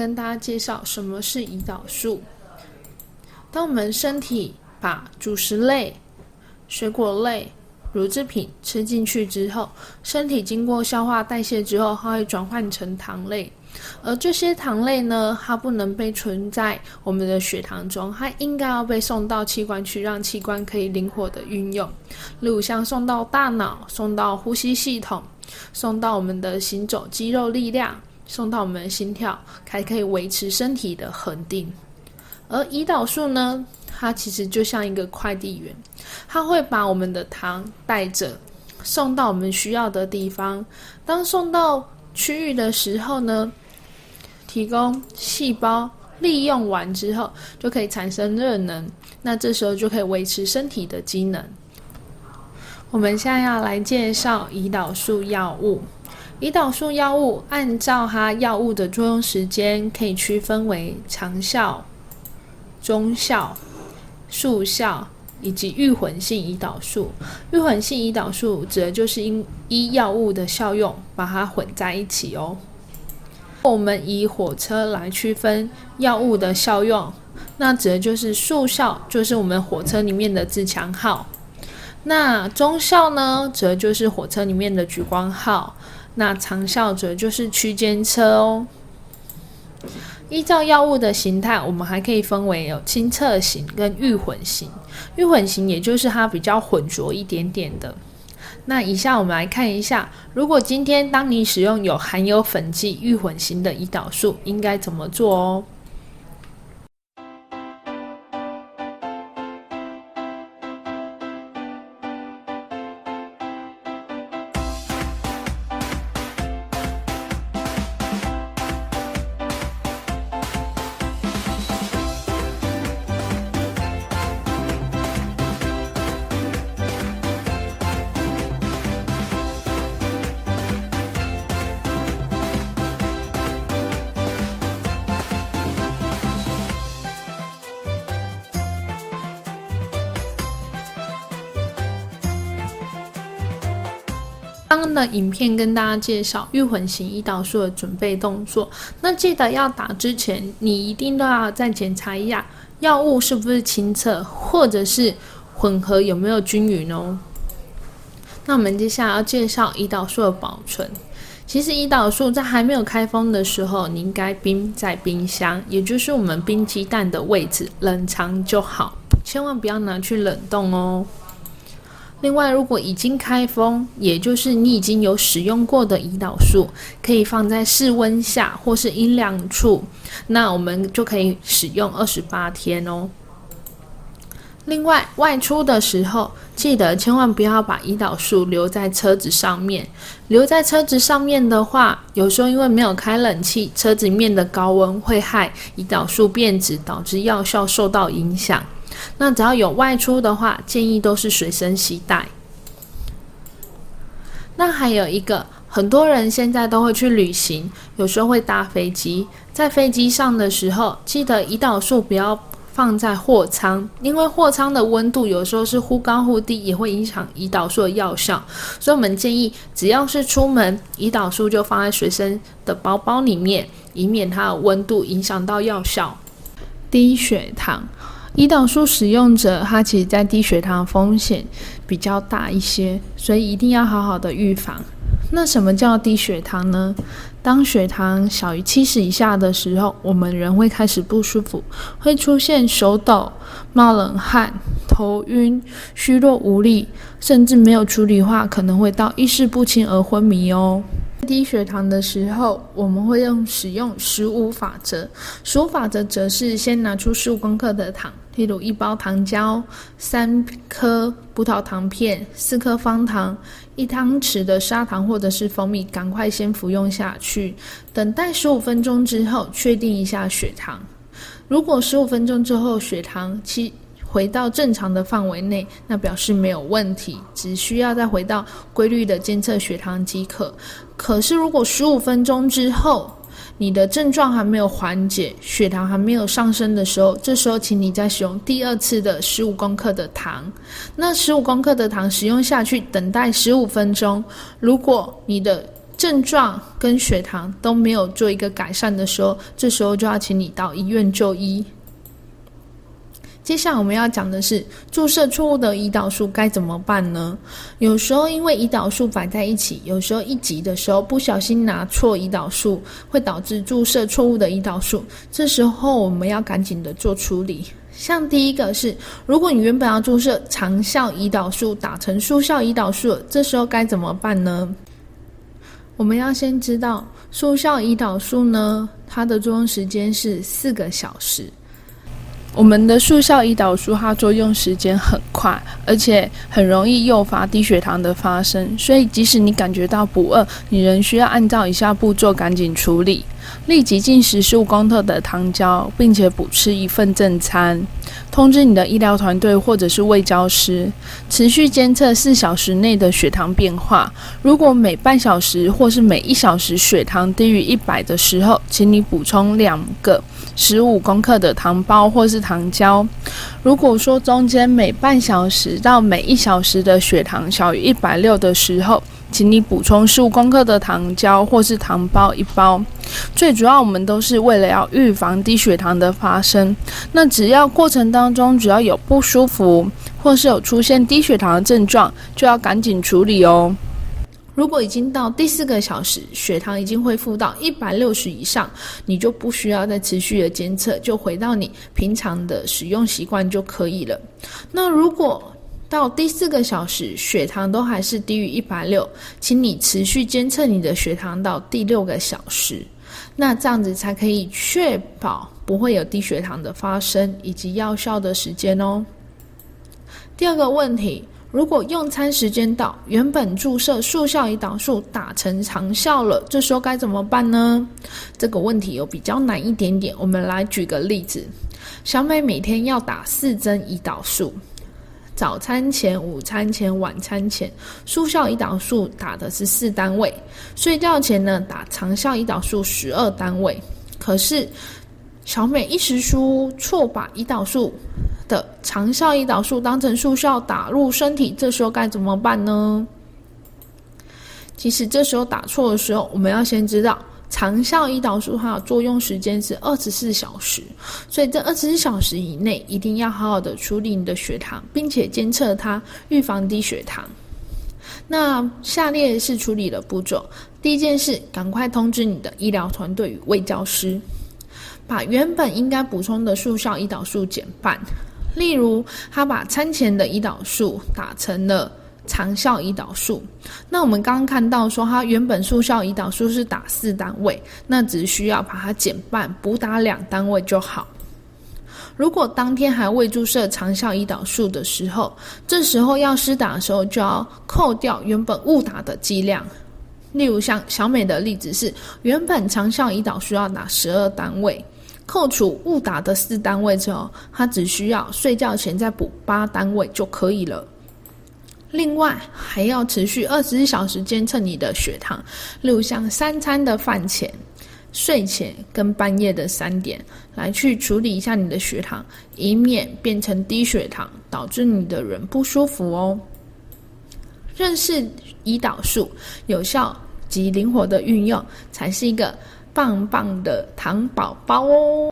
跟大家介绍什么是胰岛素。当我们身体把主食类、水果类、乳制品吃进去之后，身体经过消化代谢之后，它会转换成糖类。而这些糖类呢，它不能被存在我们的血糖中，它应该要被送到器官去，让器官可以灵活的运用。例如像送到大脑、送到呼吸系统、送到我们的行走肌肉力量、送到我们的心跳，才可以维持身体的恒定。而胰岛素呢，它其实就像一个快递员，它会把我们的糖带着送到我们需要的地方。当送到区域的时候呢，提供细胞利用完之后，就可以产生热能。那这时候就可以维持身体的机能。我们现在要来介绍胰岛素药物。胰岛素药物按照它药物的作用时间，可以区分为长效。中效、速效以及预混性胰岛素。预混性胰岛素指的就是因依药物的效用把它混在一起哦。我们以火车来区分药物的效用，那指的就是速效，就是我们火车里面的自强号；那中效呢，指的就是火车里面的莒光号；那长效者就是区间车哦。依照药物的形态，我们还可以分为有清澈型跟预混型。预混型也就是它比较浑浊一点点的。那以下我们来看一下，如果今天当你使用有含有粉剂预混型的胰岛素，应该怎么做哦？刚刚的影片跟大家介绍预混型胰岛素的准备动作，那记得要打之前，你一定都要再检查一下药物是不是清澈，或者是混合有没有均匀哦。那我们接下来要介绍胰岛素的保存。其实胰岛素在还没有开封的时候，你应该冰在冰箱，也就是我们冰鸡蛋的位置，冷藏就好，千万不要拿去冷冻哦。另外，如果已经开封，也就是你已经有使用过的胰岛素，可以放在室温下或是阴凉处，那我们就可以使用二十八天哦。另外，外出的时候，记得千万不要把胰岛素留在车子上面。留在车子上面的话，有时候因为没有开冷气，车子面的高温会害胰岛素变质，导致药效受到影响。那只要有外出的话，建议都是随身携带。那还有一个，很多人现在都会去旅行，有时候会搭飞机，在飞机上的时候，记得胰岛素不要放在货舱，因为货舱的温度有时候是忽高忽低，也会影响胰岛素的药效。所以我们建议，只要是出门，胰岛素就放在随身的包包里面，以免它的温度影响到药效。低血糖。胰岛素使用者，他其实在低血糖风险比较大一些，所以一定要好好的预防。那什么叫低血糖呢？当血糖小于七十以下的时候，我们人会开始不舒服，会出现手抖、冒冷汗、头晕、虚弱无力，甚至没有处理话，可能会到意识不清而昏迷哦。低血糖的时候，我们会用使用十五法则。十五法则则是先拿出十五公克的糖，例如一包糖胶、三颗葡萄糖片、四颗方糖、一汤匙的砂糖或者是蜂蜜，赶快先服用下去。等待十五分钟之后，确定一下血糖。如果十五分钟之后血糖七。回到正常的范围内，那表示没有问题，只需要再回到规律的监测血糖即可。可是，如果十五分钟之后你的症状还没有缓解，血糖还没有上升的时候，这时候请你再使用第二次的十五公克的糖。那十五公克的糖使用下去，等待十五分钟。如果你的症状跟血糖都没有做一个改善的时候，这时候就要请你到医院就医。接下来我们要讲的是注射错误的胰岛素该怎么办呢？有时候因为胰岛素摆在一起，有时候一挤的时候不小心拿错胰岛素，会导致注射错误的胰岛素。这时候我们要赶紧的做处理。像第一个是，如果你原本要注射长效胰岛素，打成速效胰岛素，这时候该怎么办呢？我们要先知道速效胰岛素呢，它的作用时间是四个小时。我们的速效胰岛素，它作用时间很快，而且很容易诱发低血糖的发生，所以即使你感觉到不饿，你仍需要按照以下步骤赶紧处理：立即进食十五公克的糖胶，并且补吃一份正餐。通知你的医疗团队或者是胃教师，持续监测四小时内的血糖变化。如果每半小时或是每一小时血糖低于一百的时候，请你补充两个。十五公克的糖包或是糖胶。如果说中间每半小时到每一小时的血糖小于一百六的时候，请你补充十五公克的糖胶或是糖包一包。最主要，我们都是为了要预防低血糖的发生。那只要过程当中只要有不舒服，或是有出现低血糖的症状，就要赶紧处理哦。如果已经到第四个小时，血糖已经恢复到一百六十以上，你就不需要再持续的监测，就回到你平常的使用习惯就可以了。那如果到第四个小时，血糖都还是低于一百六，请你持续监测你的血糖到第六个小时，那这样子才可以确保不会有低血糖的发生以及药效的时间哦。第二个问题。如果用餐时间到，原本注射速效胰岛素打成长效了，这时候该怎么办呢？这个问题有比较难一点点。我们来举个例子：小美每天要打四针胰岛素，早餐前、午餐前、晚餐前，速效胰岛素打的是四单位；睡觉前呢，打长效胰岛素十二单位。可是小美一时疏错，把胰岛素。的长效胰岛素当成速效打入身体，这时候该怎么办呢？其实这时候打错的时候，我们要先知道长效胰岛素它的作用时间是二十四小时，所以这二十四小时以内一定要好好的处理你的血糖，并且监测它，预防低血糖。那下列是处理的步骤：第一件事，赶快通知你的医疗团队与卫教师，把原本应该补充的速效胰岛素减半。例如，他把餐前的胰岛素打成了长效胰岛素。那我们刚刚看到说，他原本速效胰岛素是打四单位，那只需要把它减半，补打两单位就好。如果当天还未注射长效胰岛素的时候，这时候要施打的时候就要扣掉原本误打的剂量。例如像小美的例子是，原本长效胰岛素要打十二单位。扣除误打的四单位之后，他只需要睡觉前再补八单位就可以了。另外，还要持续二十四小时监测你的血糖，例如像三餐的饭前、睡前跟半夜的三点，来去处理一下你的血糖，以免变成低血糖，导致你的人不舒服哦。认识胰岛素有效及灵活的运用，才是一个。棒棒的糖宝宝哦！